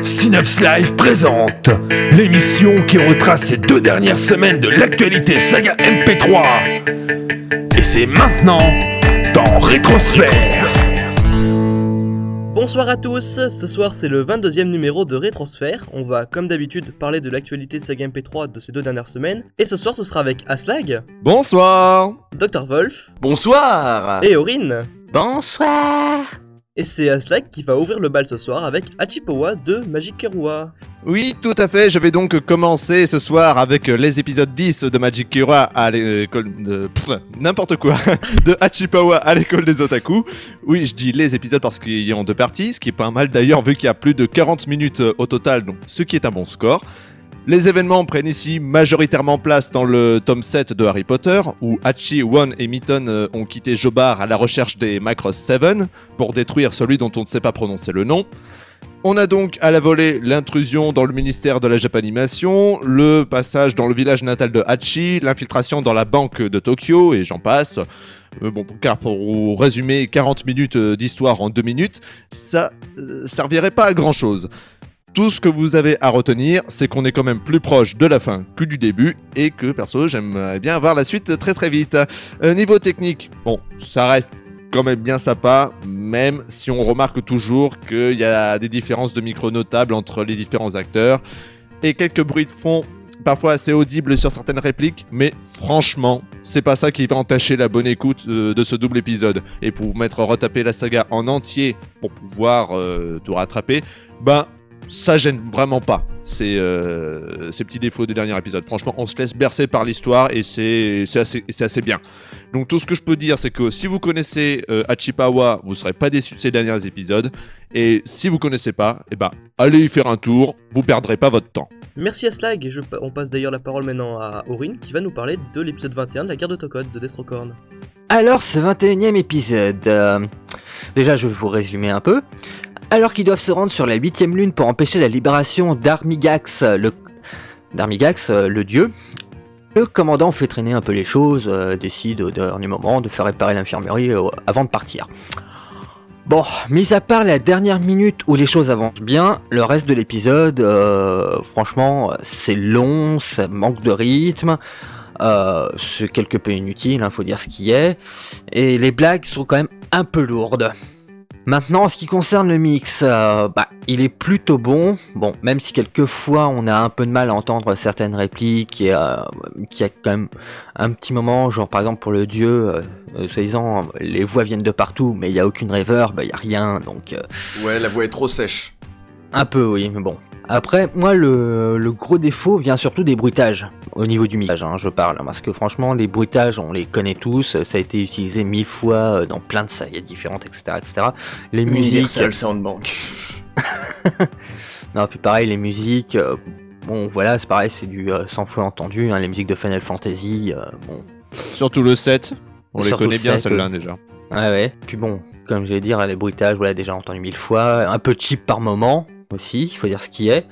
Synapse Live présente l'émission qui retrace ces deux dernières semaines de l'actualité saga MP3. Et c'est maintenant dans Rétrosphère. Bonsoir à tous, ce soir c'est le 22e numéro de Rétrosphère. On va comme d'habitude parler de l'actualité saga MP3 de ces deux dernières semaines. Et ce soir ce sera avec Aslag, Bonsoir Dr Wolf Bonsoir et Aurine. Bonsoir Et c'est Aslag qui va ouvrir le bal ce soir avec Hachipowa de Magic. Oui, tout à fait, je vais donc commencer ce soir avec les épisodes 10 de Magic à l'école de... N'importe quoi, de Hachipawa à l'école des otaku. Oui, je dis les épisodes parce qu'ils y ont deux parties, ce qui est pas mal d'ailleurs vu qu'il y a plus de 40 minutes au total, donc ce qui est un bon score. Les événements prennent ici majoritairement place dans le tome 7 de Harry Potter, où Hachi, One et Mitton euh, ont quitté Jobar à la recherche des Macross 7 pour détruire celui dont on ne sait pas prononcer le nom. On a donc à la volée l'intrusion dans le ministère de la Japanimation, le passage dans le village natal de Hachi, l'infiltration dans la banque de Tokyo, et j'en passe. Euh, bon, car pour résumer 40 minutes euh, d'histoire en 2 minutes, ça servirait pas à grand chose. Tout ce que vous avez à retenir, c'est qu'on est quand même plus proche de la fin que du début, et que perso, j'aimerais bien voir la suite très très vite. Euh, niveau technique, bon, ça reste quand même bien sympa, même si on remarque toujours qu'il y a des différences de micro notables entre les différents acteurs, et quelques bruits de fond parfois assez audibles sur certaines répliques, mais franchement, c'est pas ça qui va entacher la bonne écoute euh, de ce double épisode. Et pour mettre retaper la saga en entier pour pouvoir euh, tout rattraper, ben ça gêne vraiment pas ces, euh, ces petits défauts des derniers épisodes. Franchement, on se laisse bercer par l'histoire et c'est assez, c'est assez bien. Donc tout ce que je peux dire, c'est que si vous connaissez euh, Hachipawa, vous serez pas déçu de ces derniers épisodes. Et si vous connaissez pas, eh ben, allez y faire un tour, vous perdrez pas votre temps. Merci Aslag, et je, on passe d'ailleurs la parole maintenant à Aurine qui va nous parler de l'épisode 21 de la guerre de Tokod de Destrocorn. Alors, ce 21 e épisode. euh, déjà, je vais vous résumer un peu. Alors qu'ils doivent se rendre sur la 8 lune pour empêcher la libération d'Armigax, le... d'Armigax, euh, le dieu, le commandant fait traîner un peu les choses, euh, décide au dernier moment de faire réparer l'infirmerie euh, avant de partir. Bon, mis à part la dernière minute où les choses avancent bien, le reste de l'épisode, franchement, c'est long, ça manque de rythme, c'est quelque peu inutile, hein, faut dire ce qui est, et les blagues sont quand même un peu lourdes. Maintenant, en ce qui concerne le mix, euh, bah, il est plutôt bon. Bon, même si quelquefois on a un peu de mal à entendre certaines répliques, et euh, qu'il y a quand même un petit moment, genre par exemple pour le dieu, euh, euh, soi-disant, les voix viennent de partout, mais il n'y a aucune reverb, il n'y a rien, donc euh, Ouais, la voix est trop sèche. Un peu, oui, mais bon. Après, moi, le, le gros défaut vient surtout des bruitages, au niveau du mixage, hein, je parle, parce que franchement, les bruitages, on les connaît tous, ça a été utilisé mille fois euh, dans plein de sagas différentes, etc., etc. Les musiques, Universal Soundbank. non, puis pareil, les musiques, euh, bon, voilà, c'est pareil, c'est du euh, 100 fois entendu, hein, les musiques de Final Fantasy, euh, bon, Surtout le 7, on les connaît le bien 7, celle-là euh. déjà. Ouais, ouais. Puis bon, comme je vais dire, les bruitages, voilà, déjà entendu mille fois. Un peu cheap par moment aussi, il faut dire ce qui est.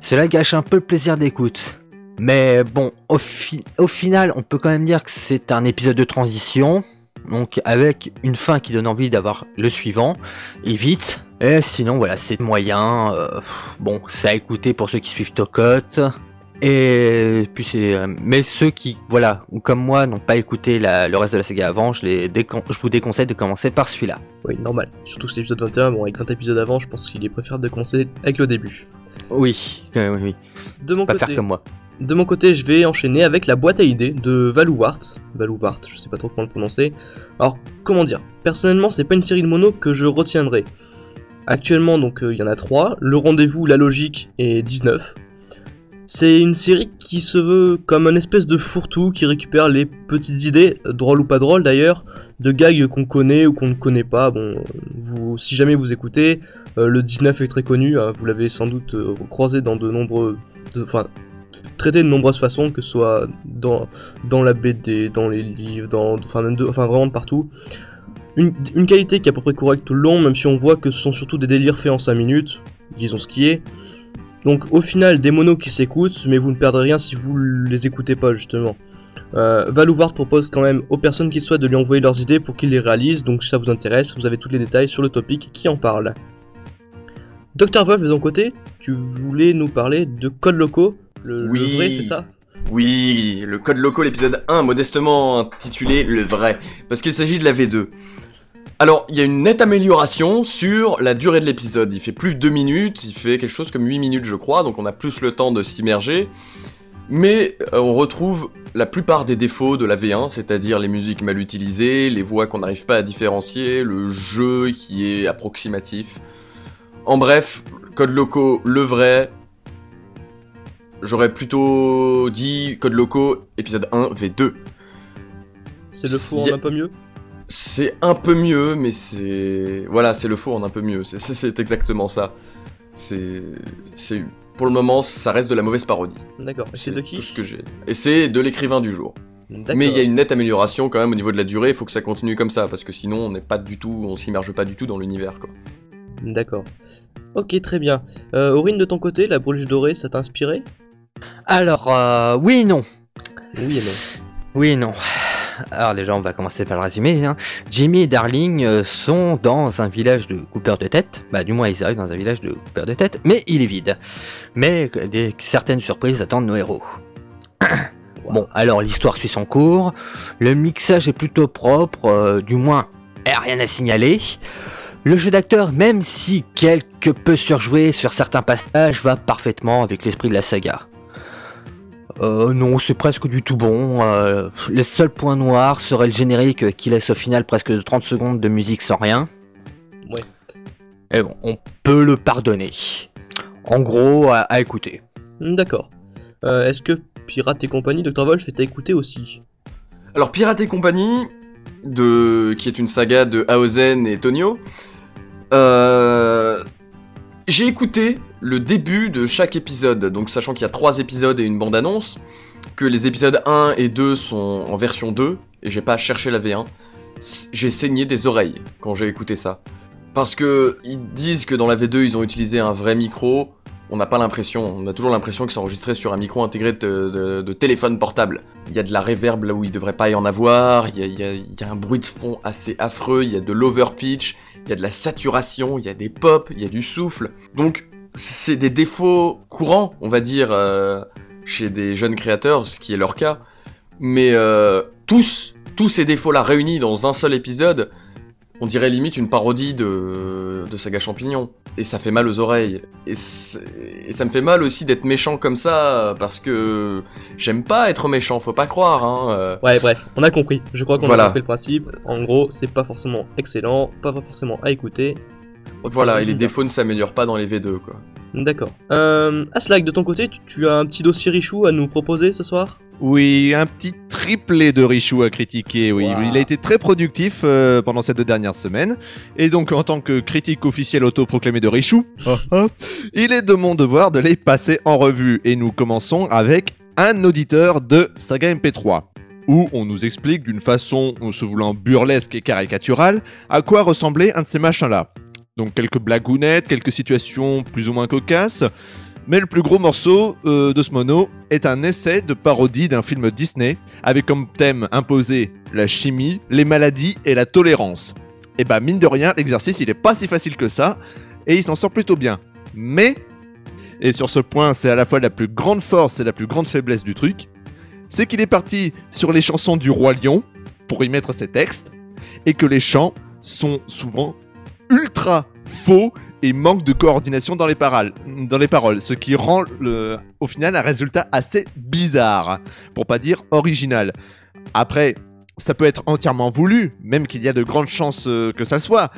Cela gâche un peu le plaisir d'écoute. Mais bon, au, fi- au final, on peut quand même dire que c'est un épisode de transition. Donc avec une fin qui donne envie d'avoir le suivant. Et vite. Et sinon, voilà, c'est moyen. euh, bon, c'est à écouter pour ceux qui suivent Tokot. Et puis c'est, euh, mais ceux qui, voilà, ou comme moi, n'ont pas écouté la- le reste de la saga avant, je, les décon- je vous déconseille de commencer par celui-là. Oui, normal. Surtout que c'est l'épisode 21, bon, avec 20 épisodes avant, je pense qu'il est préférable de commencer avec le début. Oui, euh, oui, oui. De mon Pas côté, faire comme moi. De mon côté, je vais enchaîner avec la boîte à idées de Valouart. Valouart, je sais pas trop comment le prononcer. Alors, comment dire? Personnellement, c'est pas une série de mono que je retiendrai. Actuellement, donc, euh, il y en a 3. Le rendez-vous, la logique et 19. C'est une série qui se veut comme une espèce de fourre-tout qui récupère les petites idées, drôles ou pas drôles d'ailleurs, de gags qu'on connaît ou qu'on ne connaît pas. Bon, vous, si jamais vous écoutez, euh, le 19 est très connu, hein, vous l'avez sans doute euh, croisé dans de nombreux... Enfin, traité de nombreuses façons, que ce soit dans, dans la BD, dans les livres, dans, enfin, même de- enfin vraiment de partout. Une, une qualité qui est à peu près correcte tout le long, même si on voit que ce sont surtout des délires faits en 5 minutes, disons ce qui est. Donc au final, des monos qui s'écoutent, mais vous ne perdrez rien si vous les écoutez pas justement. Euh, Valouvoir propose quand même aux personnes qu'il souhaite de lui envoyer leurs idées pour qu'ils les réalisent, donc si ça vous intéresse, vous avez tous les détails sur le topic qui en parle. Dr Wolf de ton côté, tu voulais nous parler de codes locaux, le, le vrai c'est ça? Oui, le code local l'épisode 1, modestement intitulé Le vrai, parce qu'il s'agit de la V2. Alors, il y a une nette amélioration sur la durée de l'épisode. Il fait plus de 2 minutes, il fait quelque chose comme 8 minutes, je crois, donc on a plus le temps de s'immerger. Mais euh, on retrouve la plupart des défauts de la V1, c'est-à-dire les musiques mal utilisées, les voix qu'on n'arrive pas à différencier, le jeu qui est approximatif. En bref, code locaux, le vrai, J'aurais plutôt dit code locaux épisode 1 V2. C'est le faux Y a- en un peu mieux? C'est un peu mieux, mais c'est voilà, c'est le faux en un peu mieux. C'est- exactement ça. C'est c'est pour le moment, ça reste de la mauvaise parodie. D'accord, et c'est de qui tout ce que j'ai. Et c'est de l'écrivain du jour. D'accord. Mais il y a une nette amélioration quand même au niveau de la durée. Il faut que ça continue comme ça parce que sinon on n'est pas du tout, on s'immerge pas du tout dans l'univers quoi. D'accord. Ok, très bien. Euh, Aurine, de ton côté, la bruche dorée, ça t'a inspiré? Alors, euh, oui et non. Oui et non. Oui et non. Alors déjà, on va commencer par le résumé. hein. Jimmy et Darling euh, sont dans un village de coupeurs de tête. Bah, du moins, ils arrivent dans un village de coupeurs de tête, mais il est vide. Mais euh, des, certaines surprises attendent nos héros. Bon, alors l'histoire suit son cours. Le mixage est plutôt propre, euh, du moins, eh, rien à signaler. Le jeu d'acteur, même si quelque peu surjoué sur certains passages, va parfaitement avec l'esprit de la saga. Euh, non, c'est presque du tout bon. Euh, le seul point noir serait le générique qui laisse au final presque de 30 secondes de musique sans rien. Ouais. Et bon, on peut le pardonner. En gros, à, à écouter. D'accord. Euh, Est-ce que Pirate et compagnie, Dr Wolf, est à écouter aussi? Alors Pirate et compagnie, de... qui est une saga de Aozen et Tonio, euh... j'ai écouté le début de chaque épisode, donc sachant qu'il y a trois épisodes et une bande-annonce, que les épisodes 1 et 2 sont en version 2, et j'ai pas cherché la V1, s- j'ai saigné des oreilles quand j'ai écouté ça. Parce que ils disent que dans la V2 ils ont utilisé un vrai micro, on n'a pas l'impression, on a toujours l'impression que c'est enregistré sur un micro intégré de, téléphone portable. Il y a de la reverb là où il devrait pas y en avoir, il y a, il y a- il y a un bruit de fond assez affreux, il y a de l'overpitch, il y a de la saturation, il y a des pops, il y a du souffle. Donc c'est des défauts courants, on va dire, euh, chez des jeunes créateurs, ce qui est leur cas. Mais euh, tous, tous ces défauts-là réunis dans un seul épisode, on dirait limite une parodie de, de Saga Champignon. Et ça fait mal aux oreilles. Et, ça me fait mal aussi d'être méchant comme ça, parce que j'aime pas être méchant, faut pas croire. Hein. euh. Ouais, bref, on a compris. Je crois qu'on Voilà. a compris le principe. En gros, c'est pas forcément excellent, pas forcément à écouter. Voilà, et les défauts ne s'améliorent pas dans les V2, quoi. D'accord. Euh, Aslak, de ton côté, tu, tu as un petit dossier Richou à nous proposer ce soir? Oui, un petit triplé de Richou à critiquer, oui. Wow. Il a été très productif euh, pendant ces deux dernières semaines. Et donc, en tant que critique officiel autoproclamé de Richou, ah, ah, il est de mon devoir de les passer en revue. Et nous commençons avec un auditeur de Saga MP3, où on nous explique d'une façon se voulant burlesque et caricaturale à quoi ressemblait un de ces machins-là. Donc quelques blagounettes, quelques situations plus ou moins cocasses, mais le plus gros morceau euh, de ce mono est un essai de parodie d'un film Disney avec comme thème imposé la chimie, les maladies et la tolérance. Et bah mine de rien, l'exercice il est pas si facile que ça et il s'en sort plutôt bien. Mais, et sur ce point c'est à la fois la plus grande force et la plus grande faiblesse du truc, c'est qu'il est parti sur les chansons du roi lion pour y mettre ses textes et que les chants sont souvent ultra faux et manque de coordination dans les, paroles, dans les paroles, ce qui rend le- au final un résultat assez bizarre, pour pas dire original. Après, ça peut être entièrement voulu, même qu'il y a de grandes chances euh, que ça soit,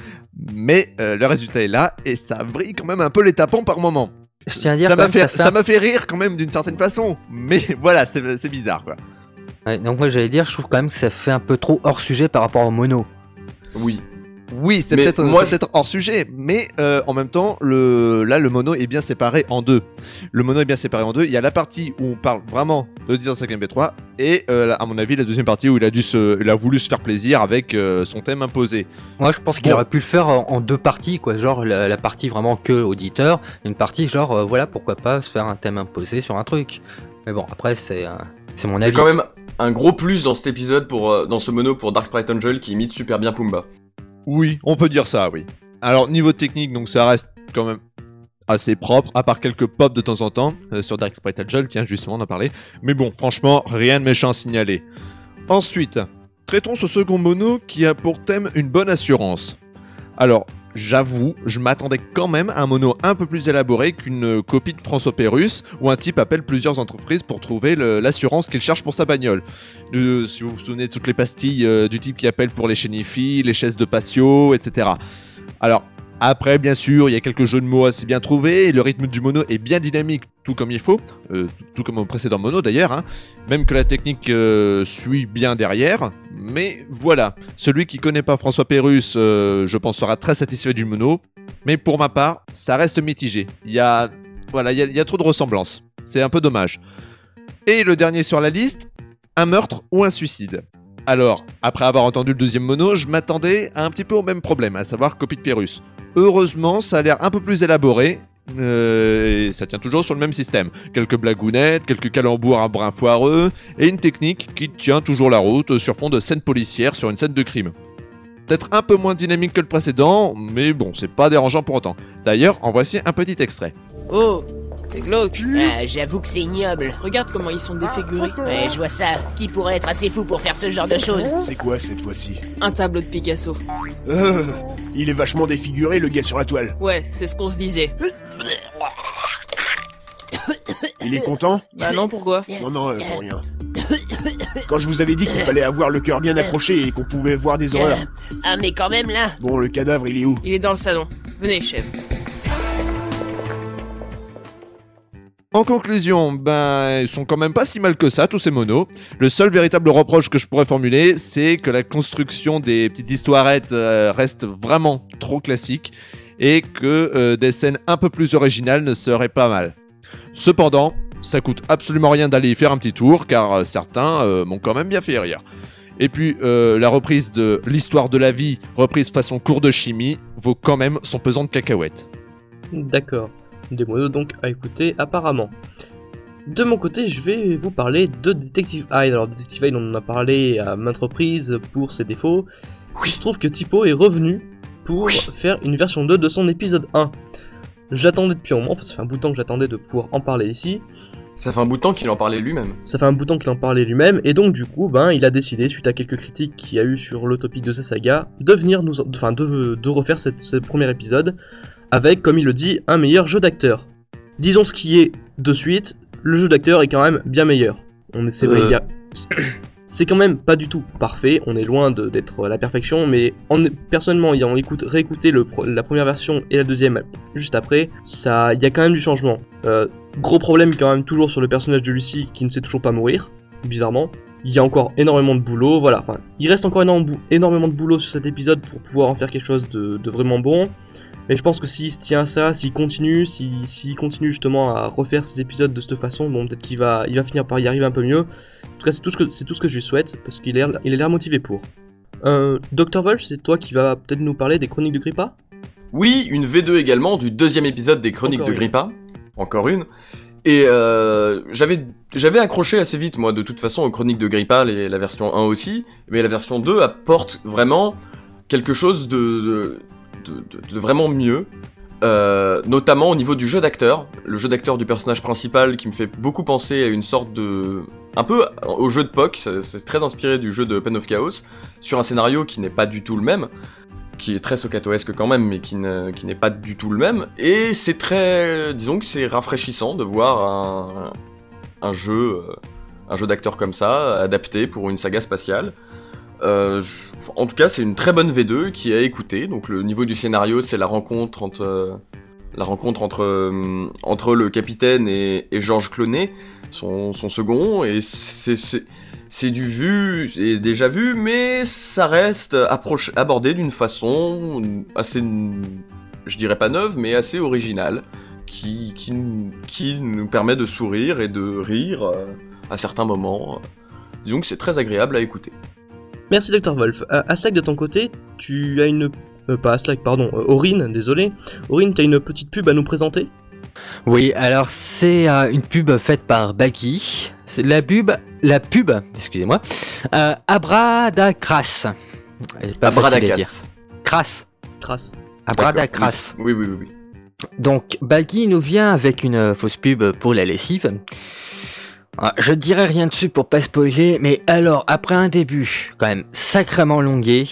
mais euh, le résultat est là et ça vrille quand même un peu les tapons par moment. Je tiens à dire Ça m'a fait, ça rire quand même d'une certaine façon, mais voilà, c'est c'est bizarre quoi. Ouais, donc moi j'allais dire, je trouve quand même que ça fait un peu trop hors sujet par rapport au mono. Oui. Oui, c'est peut-être moi, hors sujet, mais euh, en même temps, le, là, le mono est bien séparé en deux. Le mono est bien séparé en deux. Il y a la partie où on parle vraiment de 10 MP3 et, euh, à mon avis, la deuxième partie où il a, dû se, il a voulu se faire plaisir avec euh, son thème imposé. Moi je pense qu'il Bon. aurait pu le faire en, en deux parties, quoi. Genre la, la partie vraiment que auditeur, une partie genre euh, voilà pourquoi pas se faire un thème imposé sur un truc. Mais bon après c'est euh, mon Il y a avis. quand même un gros plus dans cet épisode, pour, euh, dans ce mono pour Dark Sprite Angel qui imite super bien Pumba. Oui, on peut dire ça, oui. Alors, niveau technique, donc ça reste quand même assez propre, à part quelques pops de temps en temps, euh, sur Dark Sprite Angel, tiens, justement, on en parlait. Mais bon, franchement, rien de méchant à signaler. Ensuite, traitons ce second mono qui a pour thème une bonne assurance. Alors, j'avoue, je m'attendais quand même à un mono un peu plus élaboré qu'une copie de François Pérus, où un type appelle plusieurs entreprises pour trouver l'assurance qu'il cherche pour sa bagnole. Euh, si vous vous souvenez toutes les pastilles euh, du type qui appelle pour les chénifis, les chaises de patio, etc. Alors, après, bien sûr, il y a quelques jeux de mots assez bien trouvés, le rythme du mono est bien dynamique, tout comme il faut, euh, tout, comme au précédent mono d'ailleurs, hein. même que la technique euh, suit bien derrière, mais voilà, celui qui connaît pas François Pérus, euh, je pense, sera très satisfait du mono, mais pour ma part, ça reste mitigé. Il y a, voilà, il y a, il y a trop de ressemblances, c'est un peu dommage. Et le dernier sur la liste, un meurtre ou un suicide. Alors, après avoir entendu le deuxième mono, je m'attendais à un petit peu au même problème, à savoir copie de Pérus. Heureusement, ça a l'air un peu plus élaboré. euh, et ça tient toujours sur le même système. Quelques blagounettes, quelques calembours un brin foireux, et une technique qui tient toujours la route sur fond de scène policière sur une scène de crime. Peut-être un peu moins dynamique que le précédent, mais bon, c'est pas dérangeant pour autant. D'ailleurs, en voici un petit extrait. Oh, c'est glauque. Ah, j'avoue que c'est ignoble. Regarde comment ils sont défigurés. Ouais, je vois ça. Qui pourrait être assez fou pour faire ce genre de choses C'est quoi cette fois-ci Un tableau de Picasso. Euh, Il est vachement défiguré le gars sur la toile. Ouais, c'est ce qu'on se disait. Il est content Bah non, pourquoi Non, non, euh, pour rien. Quand je vous avais dit qu'il fallait avoir le cœur bien accroché et qu'on pouvait voir des horreurs. Ah, mais quand même là Bon, le cadavre, il est où Il est dans le salon. Venez, chef. En conclusion, ben, ils sont quand même pas si mal que ça, tous ces monos. Le seul véritable reproche que je pourrais formuler, c'est que la construction des petites histoirettes euh, reste vraiment trop classique et que euh, des scènes un peu plus originales ne seraient pas mal. Cependant, ça coûte absolument rien d'aller y faire un petit tour, car euh, certains m'ont quand même bien fait rire. Et puis, la reprise de l'histoire de la vie, reprise façon cours de chimie, vaut quand même son pesant de cacahuètes. D'accord. Des monos donc à écouter apparemment. De mon côté, je vais vous parler de Detective Hyde. Alors, Detective Hyde, on en a parlé à maintes reprises pour ses défauts. Il se trouve que Typo est revenu pour faire une version 2 de son épisode 1. J'attendais depuis un moment, ça fait un bout de temps que j'attendais de pouvoir en parler ici. Ça fait un bout de temps qu'il en parlait lui-même. Ça fait un bout de temps qu'il en parlait lui-même, et donc du coup, ben, il a décidé, suite à quelques critiques qu'il y a eu sur le topic de sa saga, de venir nous, enfin, de, de refaire cette- ce premier épisode avec, comme il le dit, un meilleur jeu d'acteur. Disons ce qui est de suite, le jeu d'acteur est quand même bien meilleur. On est, c'est vrai, Euh. il y a- c'est quand même pas du tout parfait. On est loin de- d'être à la perfection, mais en, personnellement, ayant écoute, réécouté le, la première version et la deuxième juste après, ça, il y a quand même du changement. Euh, Gros problème quand même toujours sur le personnage de Lucie qui ne sait toujours pas mourir, bizarrement. Il y a encore énormément de boulot, voilà. Enfin, il reste encore énormément de boulot sur cet épisode pour pouvoir en faire quelque chose de, de vraiment bon. Mais je pense que s'il se tient à ça, s'il continue, s'il s'il continue justement à refaire ces épisodes de cette façon, bon peut-être qu'il va, il va finir par y arriver un peu mieux. En tout cas, c'est tout ce que, c'est tout ce que je lui souhaite, parce qu'il a l'air- il a l'air motivé pour. Euh, Dr. Wolf, c'est toi qui va peut-être nous parler des chroniques de Grippa? Oui, une V2 également du deuxième épisode des Chroniques Encore de une. Grippa. Encore une. Et euh, j'avais j'avais accroché assez vite, moi, de toute façon, aux Chroniques de Grippa, les- la version 1 aussi. Mais la version 2 apporte vraiment quelque chose de, de, de- vraiment mieux. Euh, notamment au niveau du jeu d'acteur. Le jeu d'acteur du personnage principal qui me fait beaucoup penser à une sorte de... Un peu au jeu de POC, c'est très inspiré du jeu de Pen of Chaos, sur un scénario qui n'est pas du tout le même qui est très socatoesque quand même, mais qui ne- qui n'est pas du tout le même. Et c'est très, disons que c'est rafraîchissant de voir jeu, euh, un jeu d'acteur comme ça, adapté pour une saga spatiale. Euh, en tout cas, c'est une très bonne V2 qui a écouté. Donc le niveau du scénario, c'est la rencontre entre euh, la rencontre entre euh, entre le capitaine et, et Georges Clooney, son, second, et c'est du vu, c'est déjà vu, mais ça reste approche, abordé d'une façon assez, je dirais pas neuve, mais assez originale, qui, qui, qui nous permet de sourire et de rire à certains moments. Disons que c'est très agréable à écouter. Merci Dr. Wolf. Euh, Aslak, de ton côté, tu as une... euh, pas Aslak, pardon, euh, Aurine, désolé. Aurine, tu as une petite pub à nous présenter? Oui, alors c'est euh, une pub faite par Baki. C'est la pub, la pub, excusez-moi, euh, Abradacras. Abradacas. Crasse. Crasse. Abradacras. Oui, oui, oui, oui. Donc, Baggy nous vient avec une euh, fausse pub pour la lessive. Ah, Je dirais rien dessus pour pas spoiler, mais alors, après un début quand même sacrément longué,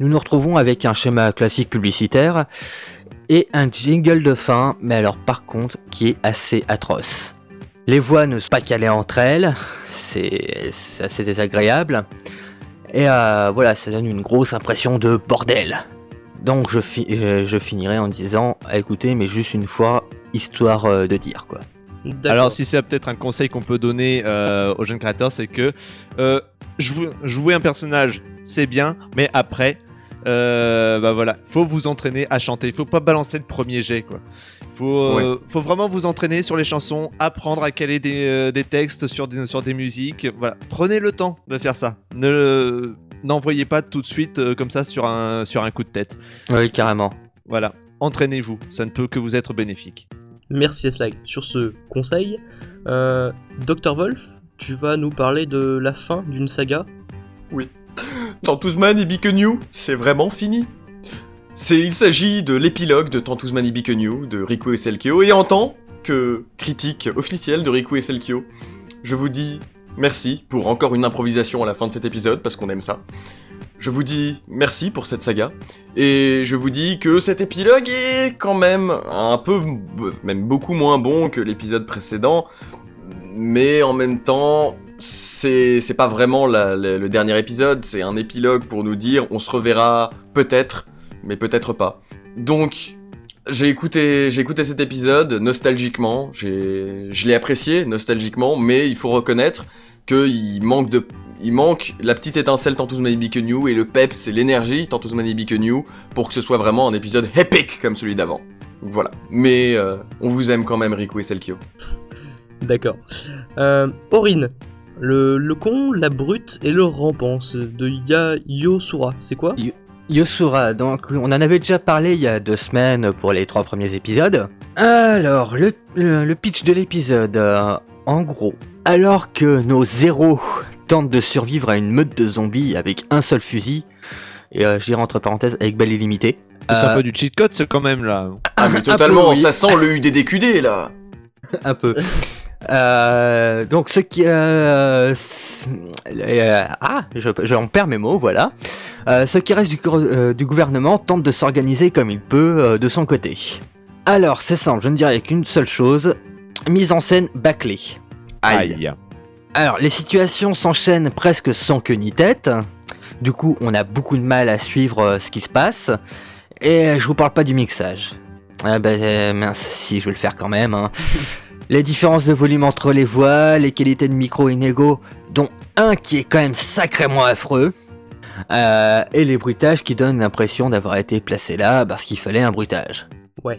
nous nous retrouvons avec un schéma classique publicitaire et un jingle de fin, mais alors par contre, qui est assez atroce. Les voix ne sont pas calées entre elles, c'est assez désagréable, et euh, voilà, ça donne une grosse impression de bordel. Donc je, euh, je finirai en disant, écoutez, mais juste une fois, histoire euh, de dire quoi. Alors, si c'est peut-être un conseil qu'on peut donner euh, aux jeunes créateurs, c'est que euh, jouer, jouer un personnage, c'est bien, mais après, euh, bah voilà, faut vous entraîner à chanter. Il faut pas balancer le premier jet, quoi. Faut, euh, faut vraiment vous entraîner sur les chansons, apprendre à caler des, euh, des textes sur des, sur des musiques. Voilà, prenez le temps de faire ça. Ne n'envoyez pas tout de suite euh, comme ça sur un sur un coup de tête. Oui, carrément. Voilà, entraînez-vous. Ça ne peut que vous être bénéfique. Merci Slag sur ce conseil. Euh, Dr Wolf, tu vas nous parler de la fin d'une saga? Tantouzman et Bikenyu, c'est vraiment fini. Il s'agit de l'épilogue de Tantouzman et Bikenyu de Riku et Selkio, et en tant que critique officielle de Riku et Selkio, je vous dis merci pour encore une improvisation à la fin de cet épisode, parce qu'on aime ça. Je vous dis merci pour cette saga, et je vous dis que cet épilogue est quand même un peu, même beaucoup moins bon que l'épisode précédent, mais en même temps, c'est pas vraiment le dernier épisode, c'est un épilogue pour nous dire on se reverra peut-être, mais peut-être pas. Donc j'ai écouté cet épisode nostalgiquement, je l'ai apprécié nostalgiquement, mais il faut reconnaître que il manque de il manque la petite étincelle Tantus Maybe que New et le peps et l'énergie Tantus Maybe que New pour que ce soit vraiment un épisode épique comme celui d'avant. Voilà. Mais euh, on vous aime quand même Riku et Selkio. D'accord. Euh, Aurine, le, le con, la brute et le rampant c'est de Ya Yosura, c'est quoi? Yosura, donc on en avait déjà parlé il y a deux semaines pour les trois premiers épisodes. Alors, le, le- le pitch de l'épisode, euh, en gros, alors que nos zéros tentent de survivre à une meute de zombies avec un seul fusil, et euh, je dirais entre parenthèses avec balle illimitée. C'est un euh, peu du cheat code, c'est quand même là. Ah mais Un peu, totalement, oui. ça sent le UDDQD là. un peu. Euh, donc ce qui euh, euh, ah je, j'en perds mes mots voilà Euh, ce qui reste du, gouver- euh, du gouvernement tente de s'organiser comme il peut euh, de son côté alors c'est simple je ne dirais qu'une seule chose mise en scène bâclée Aïe. Alors les situations s'enchaînent presque sans queue ni tête du coup on a beaucoup de mal à suivre euh, ce qui se passe et je vous parle pas du mixage ah bah euh, mince si je vais le faire quand même hein. Les différences de volume entre les voix, les qualités de micro inégaux, dont un qui est quand même sacrément affreux, euh, et les bruitages qui donnent l'impression d'avoir été placés là parce qu'il fallait un bruitage. Ouais.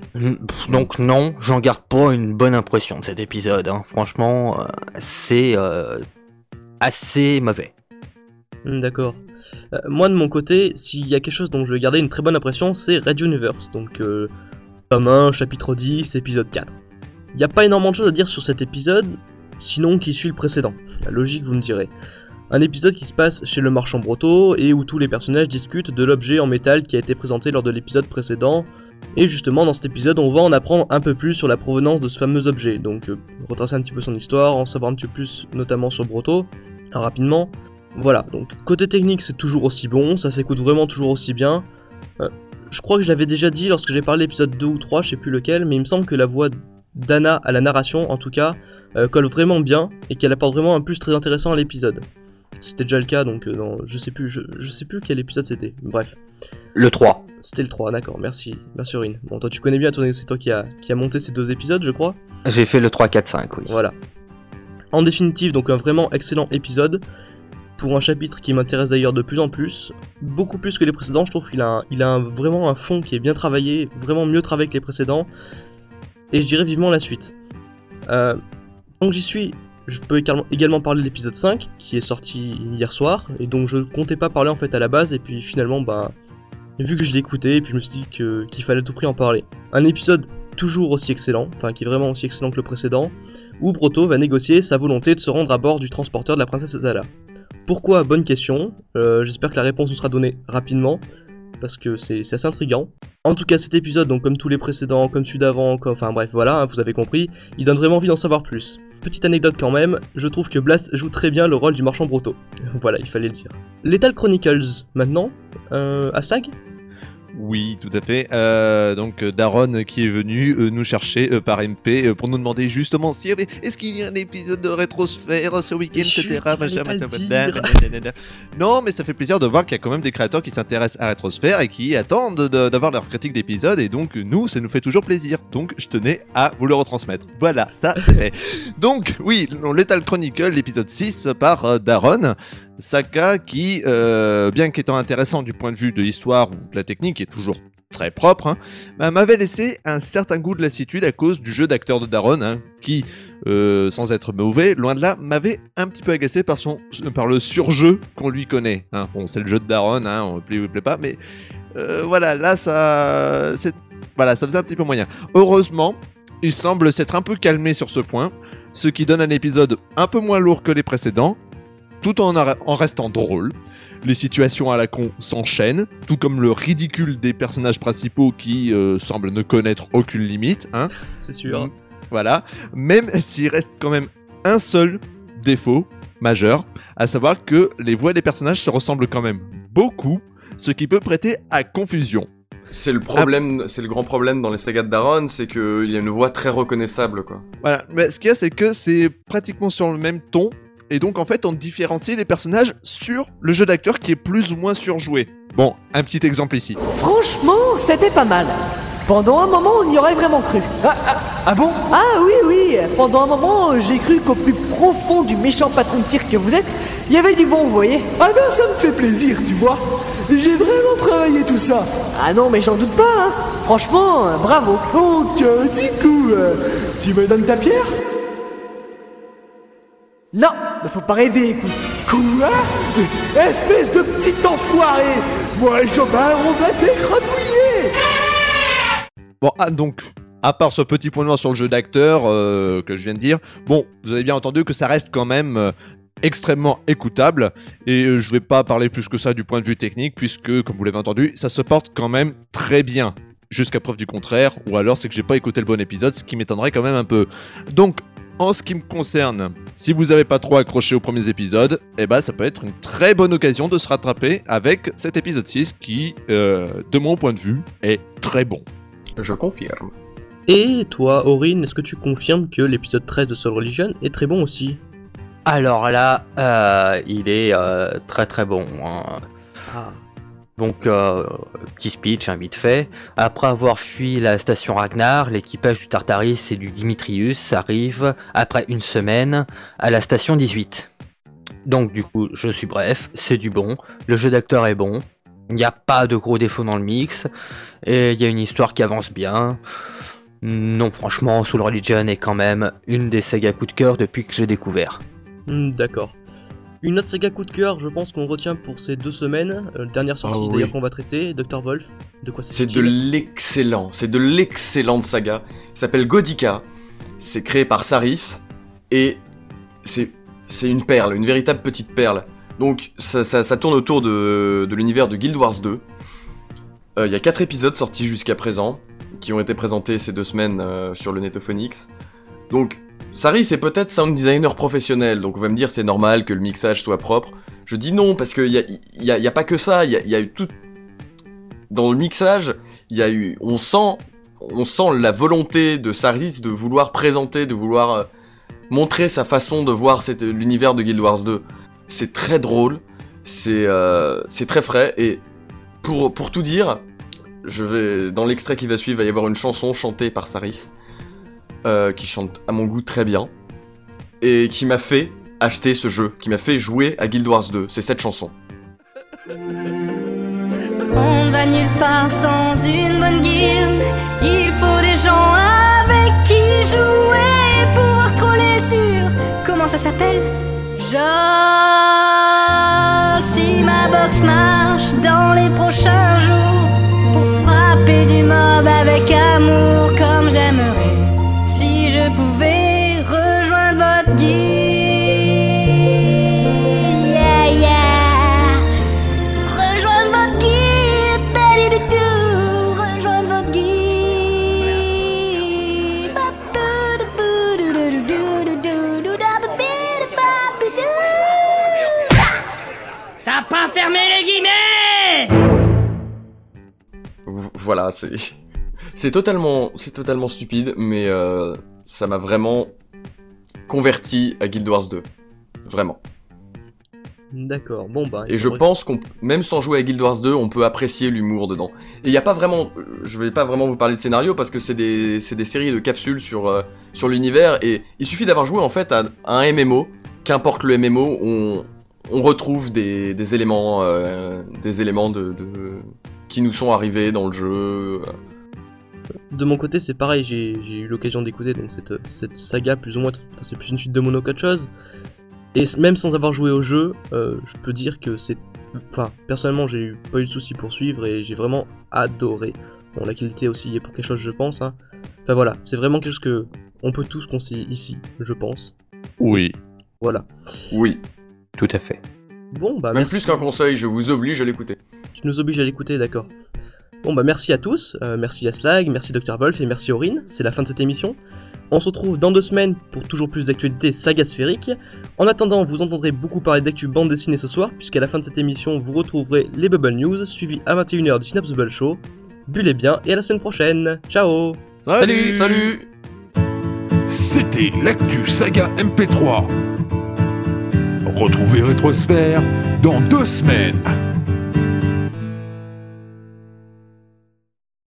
Donc non, j'en garde pas une bonne impression de cet épisode. hein. Franchement, euh, c'est euh, assez mauvais. Hmm, D'accord. Euh, moi de mon côté, s'il y a quelque chose dont je vais garder une très bonne impression, c'est Red Universe. Donc, tome 1, chapitre 10, épisode 4. Il n'y a pas énormément de choses à dire sur cet épisode, sinon qui suit le précédent. La logique, vous me direz. Un épisode qui se passe chez le marchand Broto et où tous les personnages discutent de l'objet en métal qui a été présenté lors de l'épisode précédent. Et justement, dans cet épisode, on va en apprendre un peu plus sur la provenance de ce fameux objet. Donc, euh, retracer un petit peu son histoire, en savoir un petit peu plus, notamment sur Broto, euh, rapidement. Voilà, donc côté technique, c'est toujours aussi bon, ça s'écoute vraiment toujours aussi bien. Euh, je crois que je l'avais déjà dit lorsque j'ai parlé de l'épisode 2 ou 3, je sais plus lequel, mais il me semble que la voix d'Anna à la narration, en tout cas, euh, colle vraiment bien et qu'elle apporte vraiment un plus très intéressant à l'épisode. C'était déjà le cas, donc euh, non, je sais plus, je, je sais plus quel épisode c'était. Bref, Le 3. c'était le 3, d'accord, merci, merci Aurine. Bon, toi tu connais bien, c'est toi qui a, qui a monté ces deux épisodes, je crois. J'ai fait le 3, 4, 5, oui. Voilà. En définitive, donc un vraiment excellent épisode. Pour un chapitre qui m'intéresse d'ailleurs de plus en plus. Beaucoup plus que les précédents, je trouve qu'il a, un- il a un- vraiment un fond qui est bien travaillé, vraiment mieux travaillé que les précédents. Et je dirais vivement la suite. Euh, donc j'y suis, je peux également- parler de l'épisode 5, qui est sorti hier soir, et donc je comptais pas parler en fait à la base, et puis finalement, bah, vu que je l'ai écouté, et puis je me suis dit qu'il fallait tout prix en parler. Un épisode toujours aussi excellent, enfin qui est vraiment aussi excellent que le précédent, où Broto va négocier sa volonté de se rendre à bord du transporteur de la princesse Azala. Pourquoi? Bonne question. Euh, J'espère que la réponse nous sera donnée rapidement, parce que c'est assez intriguant. En tout cas, cet épisode, donc comme tous les précédents, comme celui d'avant, enfin bref, voilà, hein, vous avez compris, il donne vraiment envie d'en savoir plus. Petite anecdote quand même, je trouve que Blast joue très bien le rôle du marchand Broto. voilà, il fallait le dire. Lethal Chronicles, maintenant, euh, hashtag Oui, tout à fait. Euh, donc euh, Daron qui est venu euh, nous chercher euh, par MP pour nous demander justement s'il y avait est-ce qu'il y a un épisode de rétrosphère ce week-end, etc. machin, machin, machin. Non, mais ça fait plaisir de voir qu'il y a quand même des créateurs qui s'intéressent à rétrosphère et qui attendent de- d'avoir leur critique d'épisode et donc nous, ça nous fait toujours plaisir. Donc je tenais à vous le retransmettre. Voilà, ça c'est fait. Donc oui, Lethal Chronicle, l'épisode 6 par Daron. Saka qui, euh, bien qu'étant intéressant du point de vue de l'histoire ou de la technique, est toujours très propre, hein, m'avait laissé un certain goût de lassitude à cause du jeu d'acteur de Daron, hein, qui, euh, sans être mauvais, loin de là, m'avait un petit peu agacé par, son, par le surjeu qu'on lui connaît. hein. Bon, c'est le jeu de Daron, hein, on plaît ou il plaît pas, mais euh, voilà, là, ça, voilà, ça faisait un petit peu moyen. Heureusement, il semble s'être un peu calmé sur ce point, ce qui donne un épisode un peu moins lourd que les précédents, tout en, restant drôle. Les situations à la con s'enchaînent, tout comme le ridicule des personnages principaux qui euh, semblent ne connaître aucune limite. Hein. C'est sûr. Mm. Voilà. Même s'il reste quand même un seul défaut majeur, à savoir que les voix des personnages se ressemblent quand même beaucoup, ce qui peut prêter à confusion. C'est le problème, c'est le grand problème dans les sagas de Daron, c'est qu'il y a une voix très reconnaissable, quoi. Voilà, mais ce qu'il y a, c'est que c'est pratiquement sur le même ton, et donc en fait, on différencie les personnages sur le jeu d'acteur qui est plus ou moins surjoué. Bon, un petit exemple ici. Franchement, c'était pas mal. Pendant un moment, on y aurait vraiment cru. Ah, ah, ah bon? Ah oui, oui. Pendant un moment, j'ai cru qu'au plus profond du méchant patron de cirque que vous êtes, il y avait du bon, vous voyez Ah ben, ça me fait plaisir, tu vois. J'ai vraiment travaillé tout ça. Ah non, mais j'en doute pas, hein. Franchement, euh, bravo. Donc, euh, du coup, euh, tu me donnes ta pierre? Non, mais faut pas rêver, écoute. Quoi Espèce de petit enfoiré Moi et Jobin, on va t'écrabouiller Bon, ah, donc, à part ce petit point noir sur le jeu d'acteur euh, que je viens de dire, bon, vous avez bien entendu que ça reste quand même euh, extrêmement écoutable, et euh, je vais pas parler plus que ça du point de vue technique, puisque, comme vous l'avez entendu, ça se porte quand même très bien. Jusqu'à preuve du contraire, ou alors c'est que j'ai pas écouté le bon épisode, ce qui m'étonnerait quand même un peu. Donc, en ce qui me concerne, si vous avez pas trop accroché aux premiers épisodes, eh ben ça peut être une très bonne occasion de se rattraper avec cet épisode 6 qui, euh, de mon point de vue, est très bon. Je confirme. Et toi, Aurine, est-ce que tu confirmes que l'épisode 13 de Soul Religion est très bon aussi? Alors là, euh, il est euh, très très bon. hein. Ah. Donc, euh, petit speech, hein, vite fait. Après avoir fui la station Ragnar, l'équipage du Tartaris et du Dimitrius arrive, après une semaine, à la station 18. Donc, du coup, je suis bref, c'est du bon. Le jeu d'acteur est bon. Il n'y a pas de gros défauts dans le mix. Et il y a une histoire qui avance bien. Non, franchement, Soul Religion est quand même une des sagas coup de cœur depuis que j'ai découvert. Hmm, D'accord. Une autre saga coup de cœur, je pense qu'on retient pour ces deux semaines. euh, dernière sortie Ah oui. d'ailleurs qu'on va traiter, Dr. Wolf. De quoi C'est de l'excellent, c'est de l'excellente saga. Il s'appelle Godika. C'est créé par Saris et c'est une perle, une véritable petite perle. Donc ça, ça- ça tourne autour de, de l'univers de Guild Wars 2. Euh, Il y a quatre épisodes sortis jusqu'à présent qui ont été présentés ces deux semaines euh, sur le Netophonix. Donc Saris est peut-être sound designer professionnel, donc on va me dire c'est normal que le mixage soit propre. Je dis non parce qu'il y a, y a- pas que ça, il y a, eu tout dans le mixage, il y a eu, on sent, on sent la volonté de Saris de vouloir présenter, de vouloir euh, montrer sa façon de voir l'univers de Guild Wars 2. C'est très drôle, c'est euh, c'est très frais et pour pour tout dire, je vais dans l'extrait qui va suivre, il va y avoir une chanson chantée par Saris euh, qui chante à mon goût très bien et qui m'a fait acheter ce jeu, qui m'a fait jouer à Guild Wars 2. C'est cette chanson. On ne va nulle part sans une bonne guilde. Il faut des gens avec qui jouer pouvoir troller sur. Comment ça s'appelle? Jol. Si ma box marche dans les prochains jours, pour frapper du mob avec amour comme j'aimerais. Voilà, c'est c'est totalement c'est totalement stupide, mais euh, ça m'a vraiment converti à Guild Wars 2, vraiment. D'accord, bon bah. Et je pense qu'on, même sans jouer à Guild Wars 2, on peut apprécier l'humour dedans. Et il y a pas vraiment, je vais pas vraiment vous parler de scénario parce que c'est des, séries de capsules sur, euh, sur l'univers et il suffit d'avoir joué en fait à, à un MMO, qu'importe le MMO, on, on retrouve des, des éléments, euh, des éléments de, de- qui nous sont arrivés dans le jeu. De mon côté, c'est pareil, j'ai j'ai eu l'occasion d'écouter donc cette, cette saga plus ou moins, enfin, c'est plus une suite de mono qu'autre chose. Et même sans avoir joué au jeu, euh, je peux dire que c'est, enfin, personnellement, j'ai eu pas eu de soucis pour suivre et j'ai vraiment adoré. Bon, la qualité aussi est pour quelque chose, je pense. Hein. Enfin voilà, c'est vraiment quelque chose que on peut tous conseiller ici, je pense. Oui. Voilà. Oui. Tout à fait. Bon bah Même merci. plus qu'un conseil, je vous oblige à l'écouter. Tu nous obliges à l'écouter, d'accord. Bon bah merci à tous, euh, merci à Slag, merci Dr Wolf et merci Aurine, c'est la fin de cette émission. On se retrouve dans deux semaines pour toujours plus d'actualités saga sphérique. En attendant, vous entendrez beaucoup parler d'actu bande dessinée ce soir, puisqu'à la fin de cette émission, vous retrouverez les Bubble News, suivis à 21h du Snaps Bubble Show. Bullez bien et à la semaine prochaine. Ciao Salut Salut C'était l'actu saga MP3. Retrouvez Rétrosphère dans deux semaines.